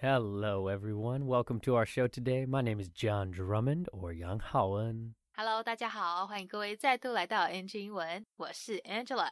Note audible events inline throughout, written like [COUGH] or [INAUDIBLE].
Hello, everyone. Welcome to our show today. My name is John Drummond or Yang Haoen. Hello，大家好，欢迎各位再度来到 NG 英文，我是 Angela。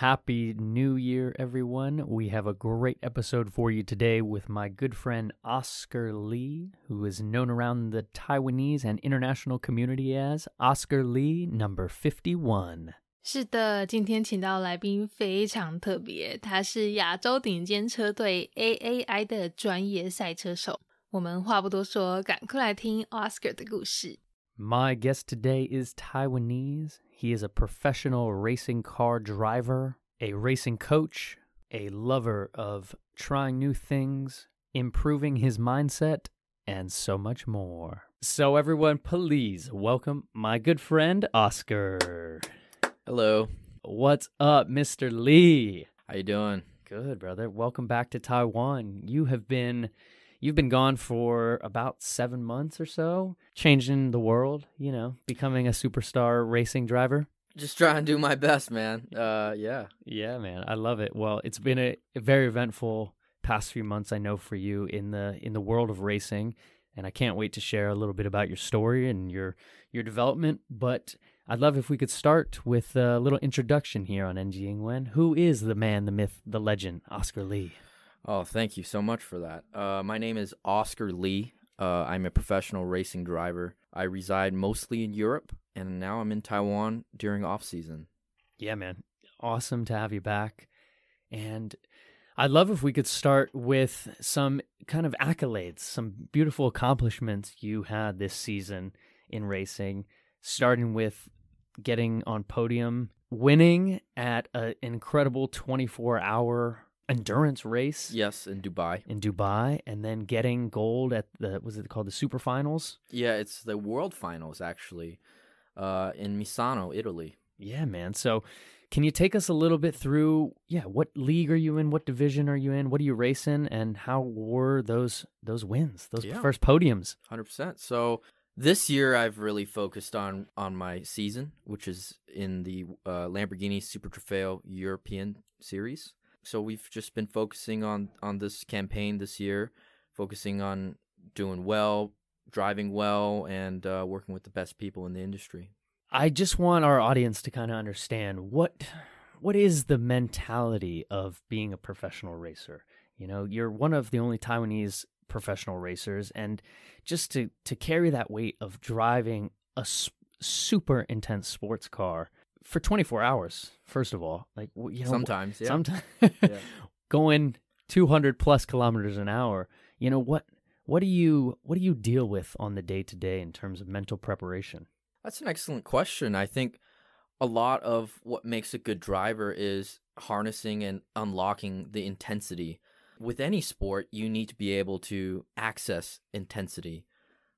Happy New Year, everyone. We have a great episode for you today with my good friend Oscar Lee, who is known around the Taiwanese and international community as Oscar Lee number 51. 是的，今天请到来宾非常特别，他是亚洲顶尖车队 AAI 的专业赛车手。我们话不多说，赶快来听 Oscar 的故事。 My guest today is Taiwanese. He is a professional racing car driver, a racing coach, a lover of trying new things, improving his mindset, and so much more. So, everyone, please welcome my good friend Oscar. Hello. What's up, Mr. Lee? How you doing? Good, brother. Welcome back to Taiwan. You have been you've been gone for about 7 months or so, changing the world, you know, becoming a superstar racing driver. Just trying to do my best, man. Uh, yeah. Yeah, man. I love it. Well, it's been a, a very eventful past few months I know for you in the in the world of racing, and I can't wait to share a little bit about your story and your your development, but I'd love if we could start with a little introduction here on NG Ingwen. Who is the man, the myth, the legend, Oscar Lee? Oh, thank you so much for that. Uh, my name is Oscar Lee. Uh, I'm a professional racing driver. I reside mostly in Europe, and now I'm in Taiwan during off season. Yeah, man. Awesome to have you back. And I'd love if we could start with some kind of accolades, some beautiful accomplishments you had this season in racing, starting with getting on podium, winning at an incredible 24 hour endurance race Yes, in Dubai. in Dubai, and then getting gold at the, was it called the Super Finals? Yeah, it's the World Finals actually, uh, in Misano, Italy. Yeah, man. So, can you take us a little bit through? Yeah, what league are you in? What division are you in? What are you racing? And how were those those wins? Those Yeah. first podiums? Hundred percent. So this year I've really focused on on my season, which is in the uh, Lamborghini Super Trofeo European Series. So we've just been focusing on on this campaign this year, focusing on doing well, driving well, and uh, working with the best people in the industry. I just want our audience to kind of understand what what is the mentality of being a professional racer. You know, you're one of the only Taiwanese professional racers, and just to to carry that weight of driving a super intense sports car for 24 hours. First of all, like you know, Sometimes, yeah. sometimes Yeah. [LAUGHS] going 200 plus kilometers an hour. You know what? What do you what do you deal with on the day to day in terms of mental preparation? That's an excellent question. I think a lot of what makes a good driver is harnessing and unlocking the intensity. With any sport, you need to be able to access intensity.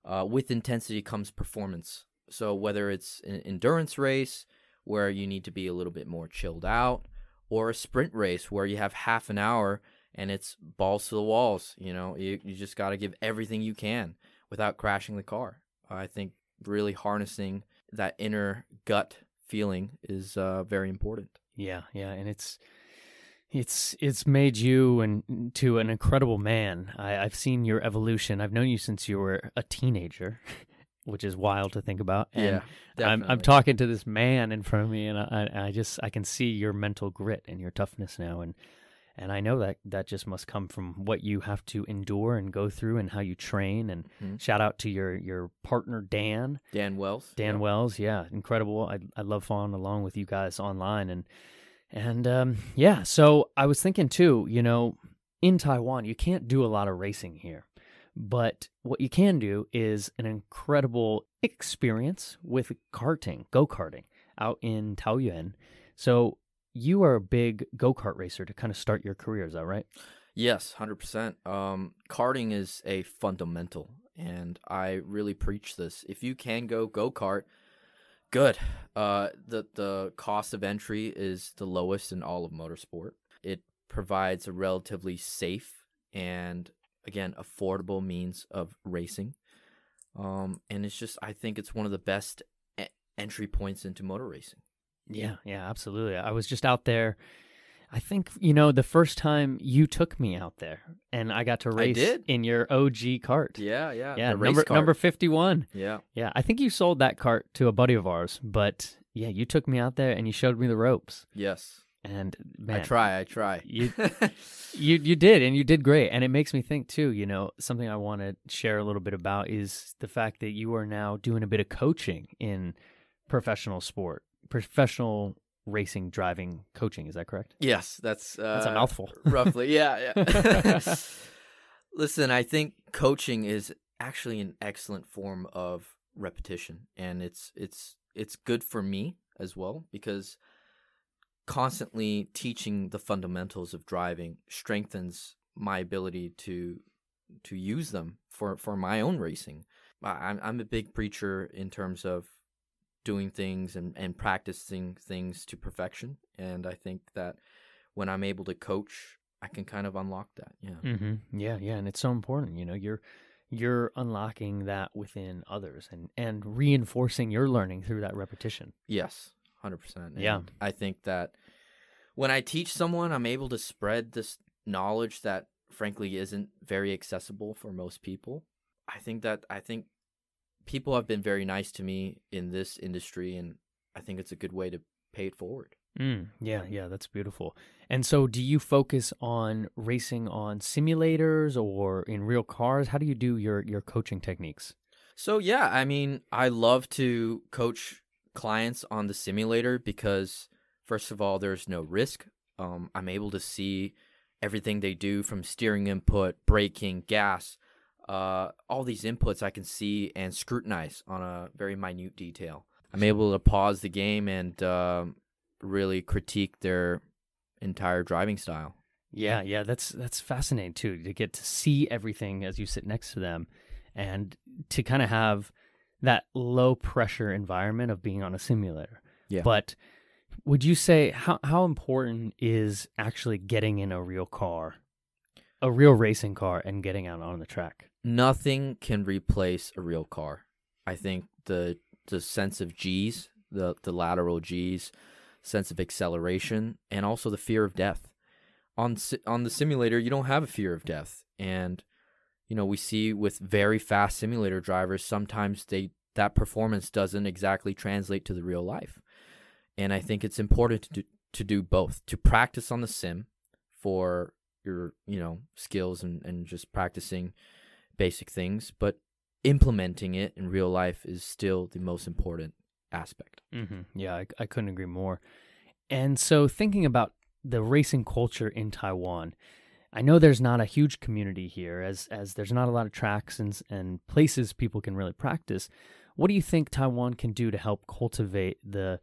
Uh, with intensity comes performance. So, whether it's an endurance race where you need to be a little bit more chilled out, or a sprint race where you have half an hour and it's balls to the walls, you know, you, you just got to give everything you can without crashing the car. I think really harnessing that inner gut feeling is uh, very important. Yeah, yeah, and it's it's it's made you and to an incredible man. I, I've seen your evolution. I've known you since you were a teenager, [LAUGHS] which is wild to think about. And I'm I'm talking to this man in front of me, and I I just I can see your mental grit and your toughness now, and and I know that that just must come from what you have to endure and go through, and how you train. And Mhm. shout out to your your partner Dan. Dan Wells. Dan. Wells, yeah, incredible. I I love following along with you guys online and and um yeah, so I was thinking too, you know, in Taiwan you can't do a lot of racing here. But what you can do is an incredible experience with karting, go-karting out in Taoyuan. So you are a big go-kart racer to kind of start your career, is that right? Yes, hundred percent. Um, karting is a fundamental, and I really preach this. If you can go go kart, good. Uh, the the cost of entry is the lowest in all of motorsport. It provides a relatively safe and again affordable means of racing. Um, and it's just I think it's one of the best e- entry points into motor racing. Yeah, yeah, absolutely. I was just out there. I think you know the first time you took me out there, and I got to race in your OG cart. Yeah, yeah. yeah, the race number cart. number fifty one. Yeah. Yeah, I think you sold that cart to a buddy of ours, but yeah, you took me out there and you showed me the ropes, Yes. and man, I try. I try. You- [LAUGHS] you you did, and you did great, and it makes me think too. You know, something I want to share a little bit about is the fact that you are now doing a bit of coaching in professional sport, professional racing, driving coaching. Is that correct? yes, that's uh, That's a mouthful. [LAUGHS] roughly. Yeah, yeah. [LAUGHS] [LAUGHS] Listen, I think coaching is actually an excellent form of repetition, and it's it's it's good for me as well because constantly teaching the fundamentals of driving strengthens my ability to to use them for for my own racing. I- I'm I'm a big preacher in terms of doing things and and practicing things to perfection, and I think that when I'm able to coach, I can kind of unlock that. Yeah. Mm-hmm. Yeah, yeah, and it's so important. You know, you're you're unlocking that within others and and reinforcing your learning through that repetition. Yes, hundred percent. Yeah. I think that when I teach someone, I'm able to spread this knowledge that frankly isn't very accessible for most people. I think that I think people have been very nice to me in this industry, and I think it's a good way to pay it forward. Mm, yeah, yeah, that's beautiful. And so, do you focus on racing on simulators or in real cars? How do you do your your coaching techniques? So yeah, I mean, I love to coach clients on the simulator because first of all, there's no risk. Um, I'm able to see everything they do from steering input, braking, gas, uh, all these inputs I can see and scrutinize on a very minute detail. I'm able to pause the game and um, really critique their entire driving style. Yeah, yeah, that's that's fascinating too to get to see everything as you sit next to them, and to kind of have that low pressure environment of being on a simulator. Yeah. But would you say how how important is actually getting in a real car, a real racing car, and getting out on the track? Nothing can replace a real car. I think the the sense of G's, the the lateral G's, sense of acceleration, and also the fear of death. On on the simulator, you don't have a fear of death, and you know we see with very fast simulator drivers sometimes they that performance doesn't exactly translate to the real life, and I think it's important to do, to do both to practice on the sim for your you know skills and and just practicing basic things, but implementing it in real life is still the most important aspect. Mm-hmm. Yeah, I, I couldn't agree more. And so, thinking about the racing culture in Taiwan, I know there's not a huge community here, as as there's not a lot of tracks and and places people can really practice. What do you think Taiwan can do to help cultivate the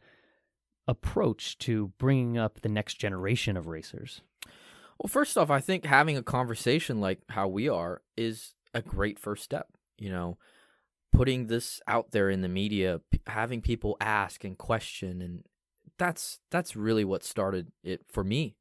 approach to bringing up the next generation of racers? Well, first off, I think having a conversation like how we are is a great first step. You know, putting this out there in the media, p- having people ask and question, and that's that's really what started it for me.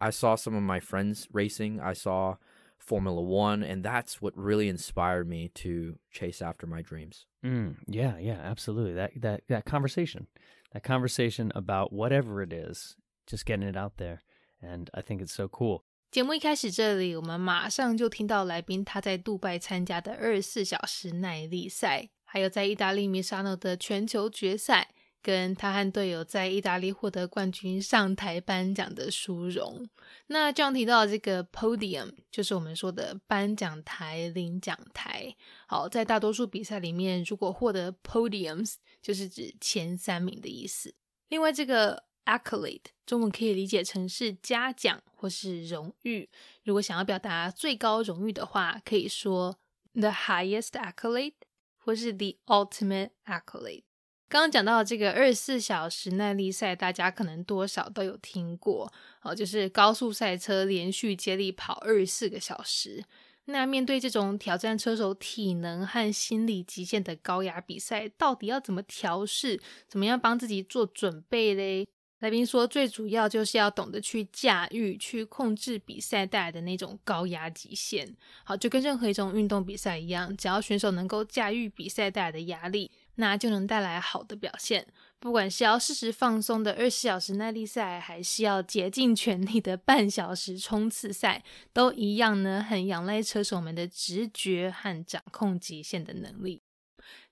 I saw some of my friends racing. I saw Formula One, and that's what really inspired me to chase after my dreams. Mm, yeah, yeah, absolutely. That that that conversation, that conversation about whatever it is, just getting it out there, and I think it's so cool. 节目一开始这里，我们马上就听到来宾他在杜拜参加的二十四小时耐力赛，还有在意大利米沙诺的全球决赛，跟他和队友在意大利获得冠军上台颁奖的殊荣。那这样提到这个 podium，就是我们说的颁奖台、领奖台。好，在大多数比赛里面，如果获得 podiums，就是指前三名的意思。另外，这个 accolade 中文可以理解成是嘉奖或是荣誉。如果想要表达最高荣誉的话，可以说 the highest accolade 或是 the ultimate accolade。刚刚讲到这个二十四小时耐力赛，大家可能多少都有听过哦，就是高速赛车连续接力跑二十四个小时。那面对这种挑战车手体能和心理极限的高压比赛，到底要怎么调试？怎么样帮自己做准备嘞？来宾说，最主要就是要懂得去驾驭、去控制比赛带来的那种高压极限。好，就跟任何一种运动比赛一样，只要选手能够驾驭比赛带来的压力，那就能带来好的表现。不管是要适时放松的二十小时耐力赛，还是要竭尽全力的半小时冲刺赛，都一样呢，很仰赖车手们的直觉和掌控极限的能力。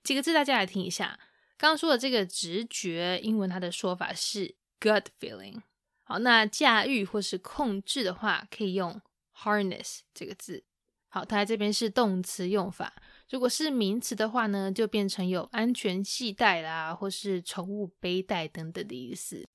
几个字大家来听一下，刚刚说的这个直觉，英文它的说法是 gut feeling。好，那驾驭或是控制的话，可以用 harness 这个字。好，它在这边是动词用法。如果是名词的话呢，就变成有安全系带啦，或是宠物背带等等的意思。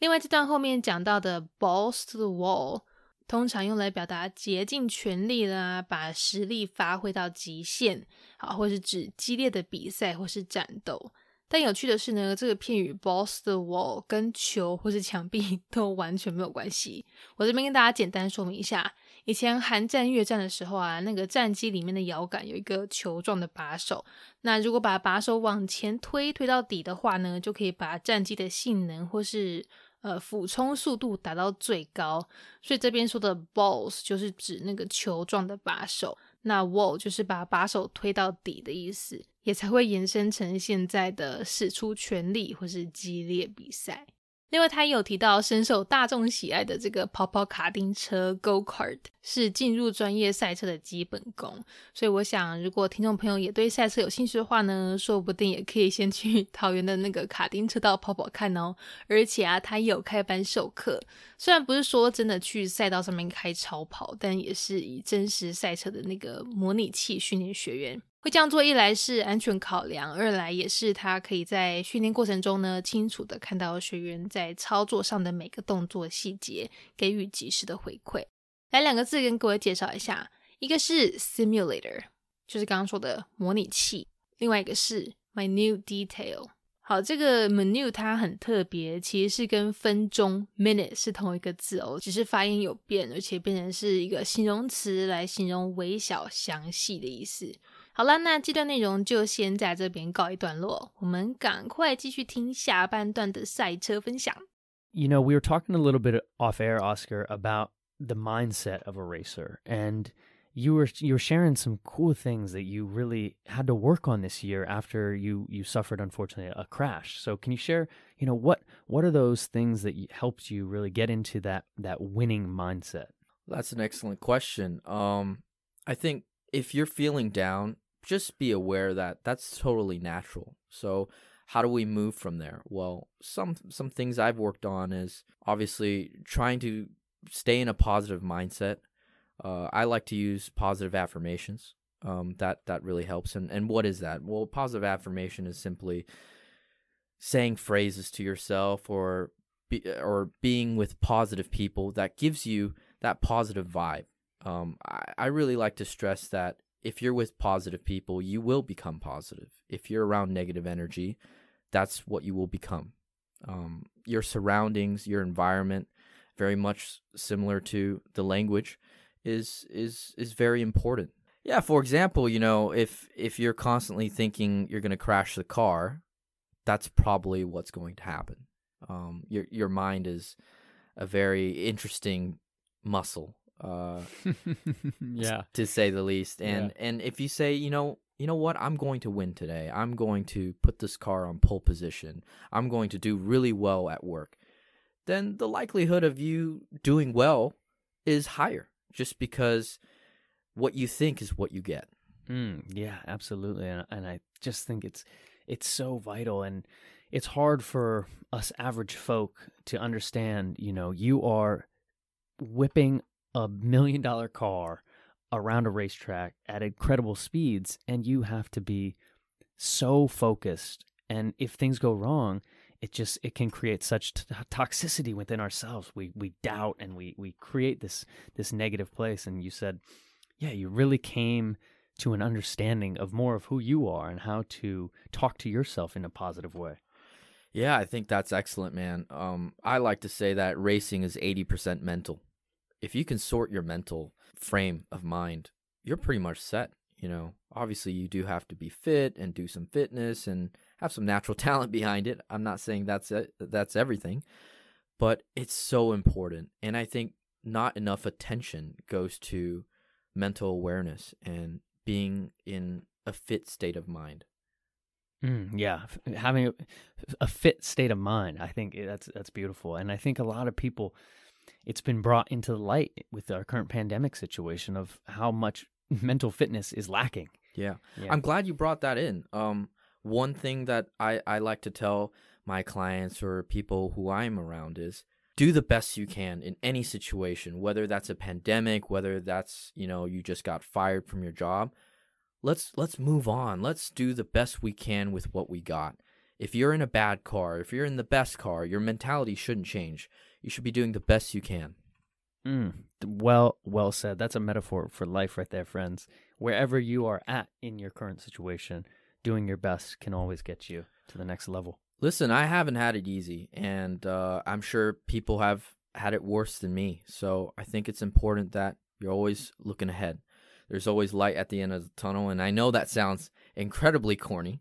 另外，这段后面讲到的 balls to the wall，通常用来表达竭尽全力啦，把实力发挥到极限，好，或是指激烈的比赛或是战斗。但有趣的是呢，这个片语 balls the wall 跟球或是墙壁 [LAUGHS] 都完全没有关系。我这边跟大家简单说明一下。以前韩战、越战的时候啊，那个战机里面的摇杆有一个球状的把手，那如果把把手往前推，推到底的话呢，就可以把战机的性能或是呃俯冲速度达到最高。所以这边说的 balls 就是指那个球状的把手，那 wall 就是把把手推到底的意思，也才会延伸成现在的使出全力或是激烈比赛。另外，他也有提到深受大众喜爱的这个跑跑卡丁车 Go Kart 是进入专业赛车的基本功。所以，我想如果听众朋友也对赛车有兴趣的话呢，说不定也可以先去 [LAUGHS] 桃园的那个卡丁车道跑跑看哦。而且啊，他也有开班授课，虽然不是说真的去赛道上面开超跑，但也是以真实赛车的那个模拟器训练学员。会这样做，一来是安全考量，二来也是他可以在训练过程中呢，清楚的看到学员在操作上的每个动作细节，给予及时的回馈。来两个字跟各位介绍一下，一个是 simulator，就是刚刚说的模拟器；另外一个是 minute detail。好，这个 minute 它很特别，其实是跟分钟 minute 是同一个字哦，只是发音有变，而且变成是一个形容词来形容微小、详细的意思。好了，那这段内容就先在这边告一段落。我们赶快继续听下半段的赛车分享。You know, we were talking a little bit off air, Oscar, about the mindset of a racer, and you were you were sharing some cool things that you really had to work on this year after you you suffered unfortunately a crash. So can you share, you know, what what are those things that helped you really get into that that winning mindset? That's an excellent question. Um I think if you're feeling down, just be aware that that's totally natural. So how do we move from there? Well, some some things I've worked on is obviously trying to stay in a positive mindset. Uh, I like to use positive affirmations. Um, that that really helps. And and what is that? Well, positive affirmation is simply saying phrases to yourself or be, or being with positive people that gives you that positive vibe. Um, I, I really like to stress that if you're with positive people, you will become positive. If you're around negative energy, that's what you will become. Um, your surroundings, your environment, very much similar to the language, is is is very important. Yeah, for example, you know, if if you're constantly thinking you're going to crash the car, that's probably what's going to happen. Um, your your mind is a very interesting muscle uh, [LAUGHS] yeah, to say the least. And yeah. and if you say, you know, you know what, I'm going to win today. I'm going to put this car on pole position. I'm going to do really well at work. Then the likelihood of you doing well is higher, just because what you think is what you get. Mm, yeah, absolutely, and, and I just think it's it's so vital and it's hard for us average folk to understand you know you are whipping a million dollar car around a racetrack at incredible speeds and you have to be so focused and if things go wrong it just it can create such t- toxicity within ourselves. We we doubt and we we create this this negative place and you said yeah you really came to an understanding of more of who you are and how to talk to yourself in a positive way. Yeah i think that's excellent man. Um i like to say that racing is 80% mental if you can sort your mental frame of mind, you're pretty much set. You know, obviously you do have to be fit and do some fitness and have some natural [LAUGHS] talent behind it. I'm not saying that's it, that's everything, but it's so important. And I think not enough attention goes to mental awareness and being in a fit state of mind. Mm, yeah, having a, a fit state of mind, I think eh, that's that's beautiful, and I think a lot of people, it's been brought into the light with our current pandemic situation of how much [LAUGHS] mental fitness is lacking. Yeah. Yeah. I'm glad you brought that in. Um, one thing that I, I like to tell my clients or people who I'm around is do the best you can in any situation, whether that's a pandemic, whether that's, you know, you just got fired from your job. Let's let's move on. Let's do the best we can with what we got. If you're in a bad car, if you're in the best car, your mentality shouldn't change. You should be doing the best you can. Mm, well, well said. That's a metaphor for life, right there, friends. Wherever you are at in your current situation, doing your best can always get you to the next level. Listen, I haven't had it easy, and uh, I'm sure people have had it worse than me. So I think it's important that you're always looking ahead. There's always light at the end of the tunnel, and I know that sounds incredibly corny,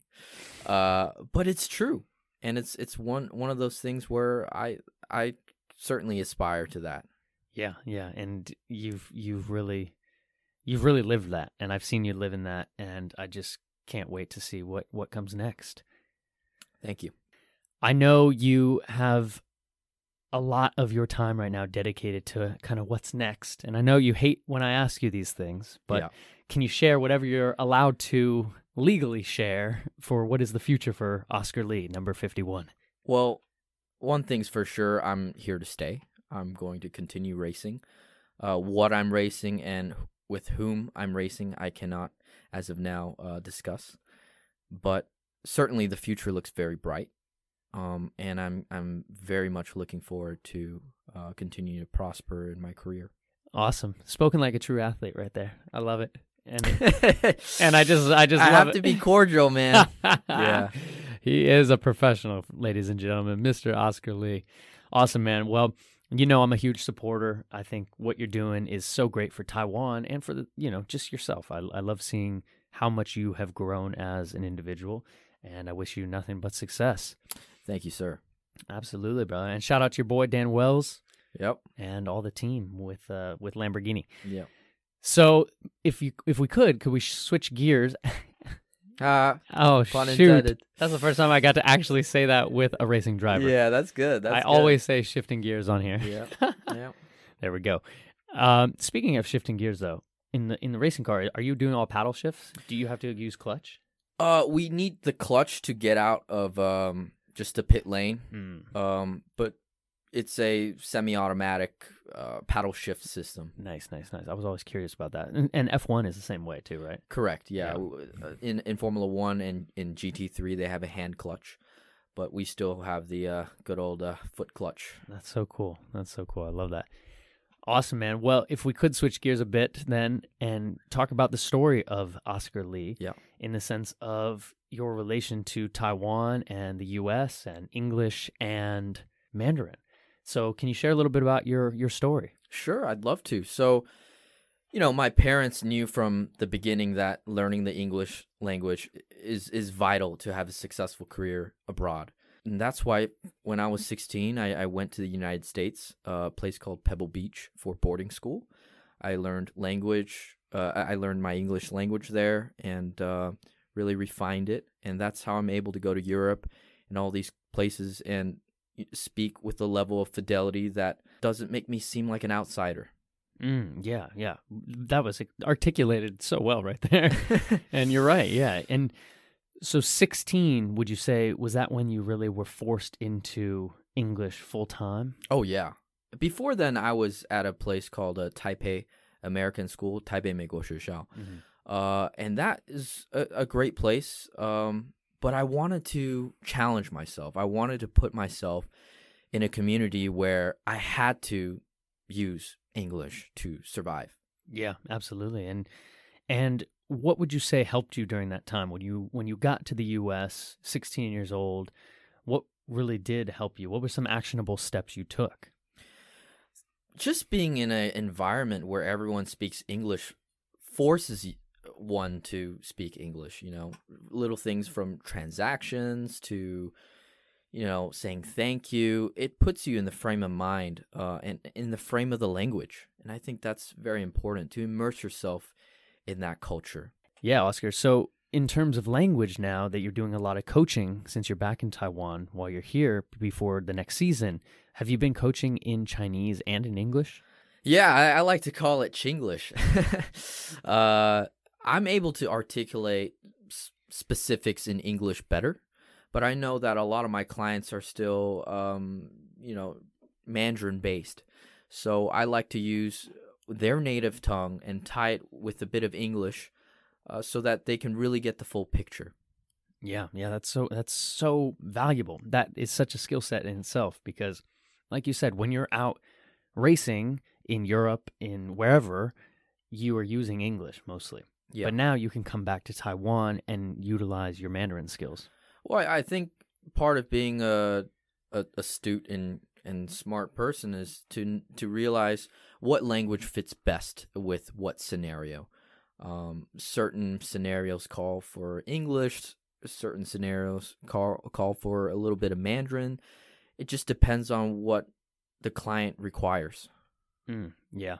uh, but it's true, and it's it's one one of those things where I I certainly aspire to that. Yeah, yeah, and you've you've really you've really lived that, and I've seen you live in that, and I just can't wait to see what what comes next. Thank you. I know you have a lot of your time right now dedicated to kind of what's next, and I know you hate when I ask you these things, but Yeah. can you share whatever you're allowed to legally share for what is the future for Oscar Lee, number fifty-one? Well, one thing's for sure, I'm here to stay. I'm going to continue racing. Uh, what I'm racing and with whom I'm racing, I cannot, as of now, uh, discuss. But certainly, the future looks very bright, um, and I'm I'm very much looking forward to uh, continuing to prosper in my career. Awesome, spoken like a true athlete, right there. I love it, and [LAUGHS] and I just I just I love have it. to be cordial, man. [LAUGHS] Yeah. He is a professional, ladies and gentlemen, Mr. Oscar Lee. Awesome, man. Well, you know, I'm a huge supporter. I think what you're doing is so great for Taiwan and for the, you know, just yourself. I, I love seeing how much you have grown as an individual, and I wish you nothing but success. Thank you, sir. Absolutely, brother. And shout out to your boy Dan Wells Yep. and all the team with uh, with Lamborghini. Yep. So, if you if we could, could we switch gears? Uh, [LAUGHS] oh shoot! intended. That's the first time I got to actually say that with a racing driver. Yeah, that's good. That's I good. always say shifting gears on here. Yeah. [LAUGHS] yeah. There we go. Um, speaking of shifting gears, though, in the in the racing car, are you doing all paddle shifts? Do you have to use clutch? Uh, we need the clutch to get out of um just the pit lane. Mm, Um, but it's a semi-automatic uh, paddle shift system. nice, nice, nice. I was always curious about that. And, and F1 is the same way too, right? Correct. Yeah. Yeah. Uh, In in Formula One and in GT three they have a hand clutch, but we still have the uh, good old uh, foot clutch. That's so cool. That's so cool. I love that. Awesome, man. Well, if we could switch gears a bit then and talk about the story of Oscar Lee Yeah. in the sense of your relation to Taiwan and the US and English and Mandarin. So, can you share a little bit about your your story? Sure, I'd love to. So, you know, my parents knew from the beginning that learning the English language is is vital to have a successful career abroad. And that's why when I was 16, I, I went to the United States, a place called Pebble Beach for boarding school. I learned language. Uh, I I learned my English language there and uh, really refined it. And that's how I'm able to go to Europe and all these places and speak with a level of fidelity that doesn't make me seem like an outsider. Mm, yeah, yeah. That was articulated so well right there. [LAUGHS] and you're right. Yeah. And so 16, would you say, was that when you really were forced into English full time? Oh, yeah. Before then, I was at a place called a Taipei American School, Taipei Mei Guo Shishao. Mm-hmm. Uh, and that is a, a great place. Um, but I wanted to challenge myself. I wanted to put myself in a community where I had to use English to survive. Yeah, absolutely. And and what would you say helped you during that time when you when you got to the US, 16 years old? What really did help you? What were some actionable steps you took? Just being in an environment where everyone speaks English forces one to speak English. You know, little things from transactions to, you know, saying thank you. It puts you in the frame of mind uh, and in the frame of the language. And I think that's very important to immerse yourself in that culture. Yeah, Oscar. So in terms of language now that you're doing a lot of coaching since you're back in Taiwan while you're here before the next season, have you been coaching in Chinese and in English? Yeah, I, I like to call it Chinglish. [LAUGHS] uh, I'm able to articulate s- specifics in English better, but I know that a lot of my clients are still, um, you know, Mandarin based. So I like to use their native tongue and tie it with a bit of English uh, so that they can really get the full picture. Yeah, yeah, that's so that's so valuable. That is such a skill set in itself because like you said, when you're out racing in Europe, in wherever, you are using English mostly. Yeah. But now you can come back to Taiwan and utilize your Mandarin skills. Well, I I think part of being a, a astute and and smart person is to to realize what language fits best with what scenario. Um, certain scenarios call for English. Certain scenarios call call for a little bit of Mandarin. It just depends on what the client requires. Mm, yeah.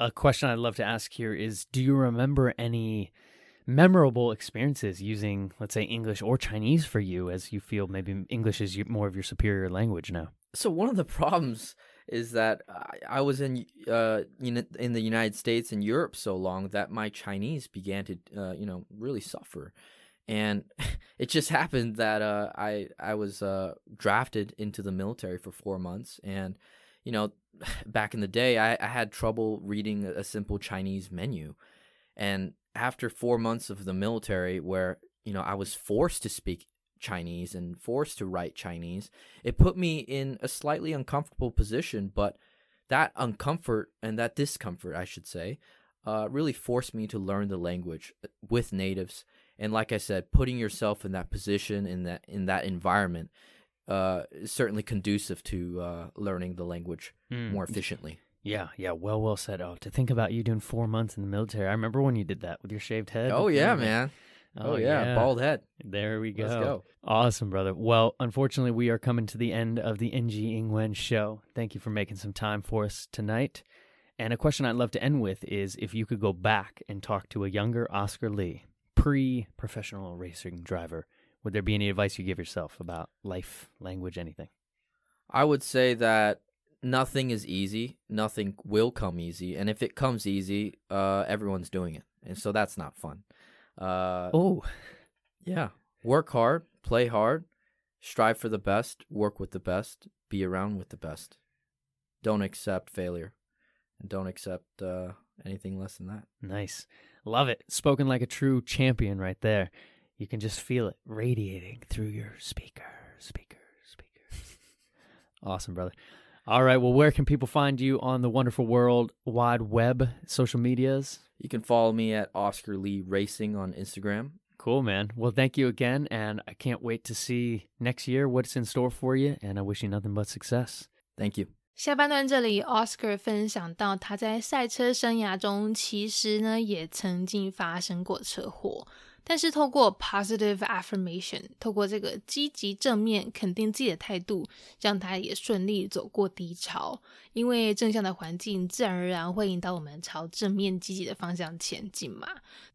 A question I'd love to ask here is Do you remember any memorable experiences using, let's say, English or Chinese for you as you feel maybe English is more of your superior language now? So one of the problems is that I, was in uh in the United States and Europe so long that my Chinese began to uh, you know really suffer, and [LAUGHS] it just happened that uh, I I was uh, drafted into the military for four months, and you know [SIGHS] back in the day I, I had trouble reading a simple Chinese menu, and after four months of the military where you know I was forced to speak Chinese and forced to write Chinese, it put me in a slightly uncomfortable position. But that uncomfort and that discomfort, I should say, uh, really forced me to learn the language uh, with natives. And like I said, putting yourself in that position in that in that environment uh, is certainly conducive to uh, learning the language Mm. more efficiently. Yeah, yeah, well, well said. Oh, to think about you doing four months in the military. I remember when you did that with your shaved head. Oh yeah, man. Oh, yeah. bald head. There we go. Let's go. Awesome, brother. Well, unfortunately, we are coming to the end of the NG Ingwen show. Thank you for making some time for us tonight. And a question I'd love to end with is if you could go back and talk to a younger Oscar Lee, pre professional racing driver, would there be any advice you give yourself about life, language, anything? I would say that nothing is easy. Nothing will come easy, and if it comes easy, uh, everyone's doing it, and so that's not fun. Uh, Oh, [LAUGHS] yeah, work hard, play hard, strive for the best, work with the best, be around with the best. Don't accept failure, and don't accept uh, anything less than that. nice. Love it. Spoken like a true champion right there. You can just feel it radiating through your speaker, speaker, speaker. [LAUGHS] awesome, brother. All right. Well, where can people find you on the wonderful world wide web, social medias? You can follow me at Oscar Lee Racing on Instagram. Cool, man. Well, thank you again. And I can't wait to see next year what's in store for you. And I wish you nothing but success. Thank you. 下半段这里，Oscar 分享到他在赛车生涯中，其实呢也曾经发生过车祸， 但是透过 positive affirmation，透过这个积极正面肯定自己的态度，让他也顺利走过低潮。因为正向的环境自然而然会引导我们朝正面积极的方向前进嘛。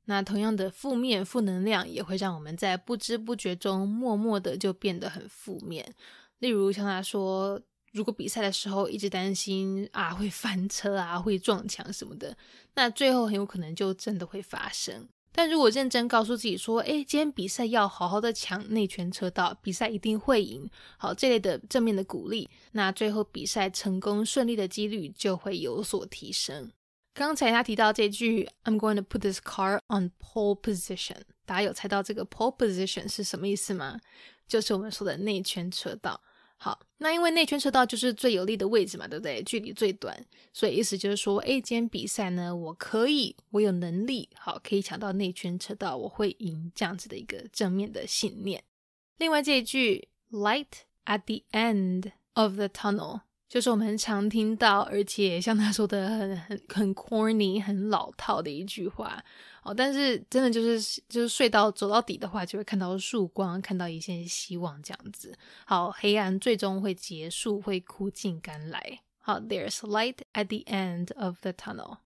那同样的负面负能量也会让我们在不知不觉中默默的就变得很负面。例如像他说，如果比赛的时候一直担心啊会翻车啊会撞墙什么的，那最后很有可能就真的会发生。但如果认真告诉自己说，诶，今天比赛要好好的抢内圈车道，比赛一定会赢，好这类的正面的鼓励，那最后比赛成功顺利的几率就会有所提升。刚才他提到这句 "I'm going to put this car on pole position"，大家有猜到这个 pole position 是什么意思吗？就是我们说的内圈车道。好，那因为内圈车道就是最有利的位置嘛，对不对？距离最短，所以意思就是说，哎，今天比赛呢，我可以，我有能力，好，可以抢到内圈车道，我会赢，这样子的一个正面的信念。另外这一句 "light at the end of the tunnel"。就是我们常听到，而且像他说的很很很 corny、很老套的一句话哦。但是真的就是就是睡到走到底的话，就会看到曙光，看到一线希望这样子。好，黑暗最终会结束，会苦尽甘来。好，There's light at the end of the tunnel。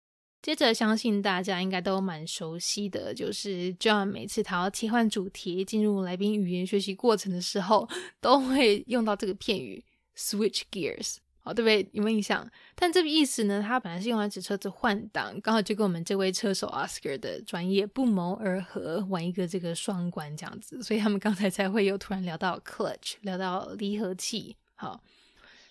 接着，相信大家应该都蛮熟悉的，就是 John 每次他要切换主题进入来宾语言学习过程的时候，都会用到这个片语 “switch gears”。对不对？有没有印象？但这个意思呢，它本来是用来指车子换挡，刚好就跟我们这位车手 Oscar 的专业不谋而合，玩一个这个双关这样子，所以他们刚才才会又突然聊到 clutch，聊到离合器。好，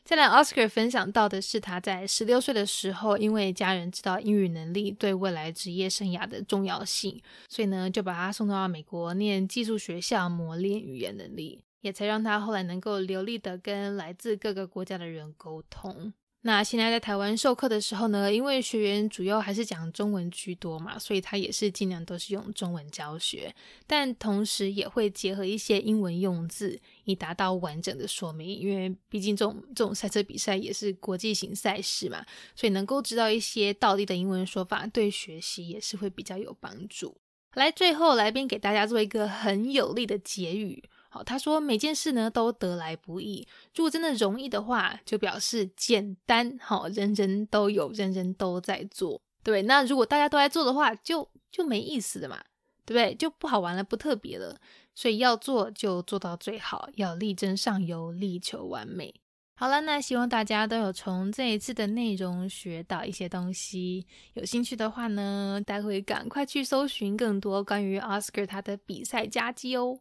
再来，Oscar 分享到的是他在十六岁的时候，因为家人知道英语能力对未来职业生涯的重要性，所以呢，就把他送到美国念技术学校，磨练语言能力。也才让他后来能够流利的跟来自各个国家的人沟通。那现在在台湾授课的时候呢，因为学员主要还是讲中文居多嘛，所以他也是尽量都是用中文教学，但同时也会结合一些英文用字，以达到完整的说明。因为毕竟这种这种赛车比赛也是国际型赛事嘛，所以能够知道一些道地的英文说法，对学习也是会比较有帮助。来，最后来宾给大家做一个很有力的结语。他说每件事呢都得来不易，如果真的容易的话，就表示简单。好，人人都有，人人都在做。对，那如果大家都在做的话，就就没意思了嘛，对不对？就不好玩了，不特别了。所以要做就做到最好，要力争上游，力求完美。好了，那希望大家都有从这一次的内容学到一些东西。有兴趣的话呢，待会赶快去搜寻更多关于 Oscar 他的比赛佳绩哦。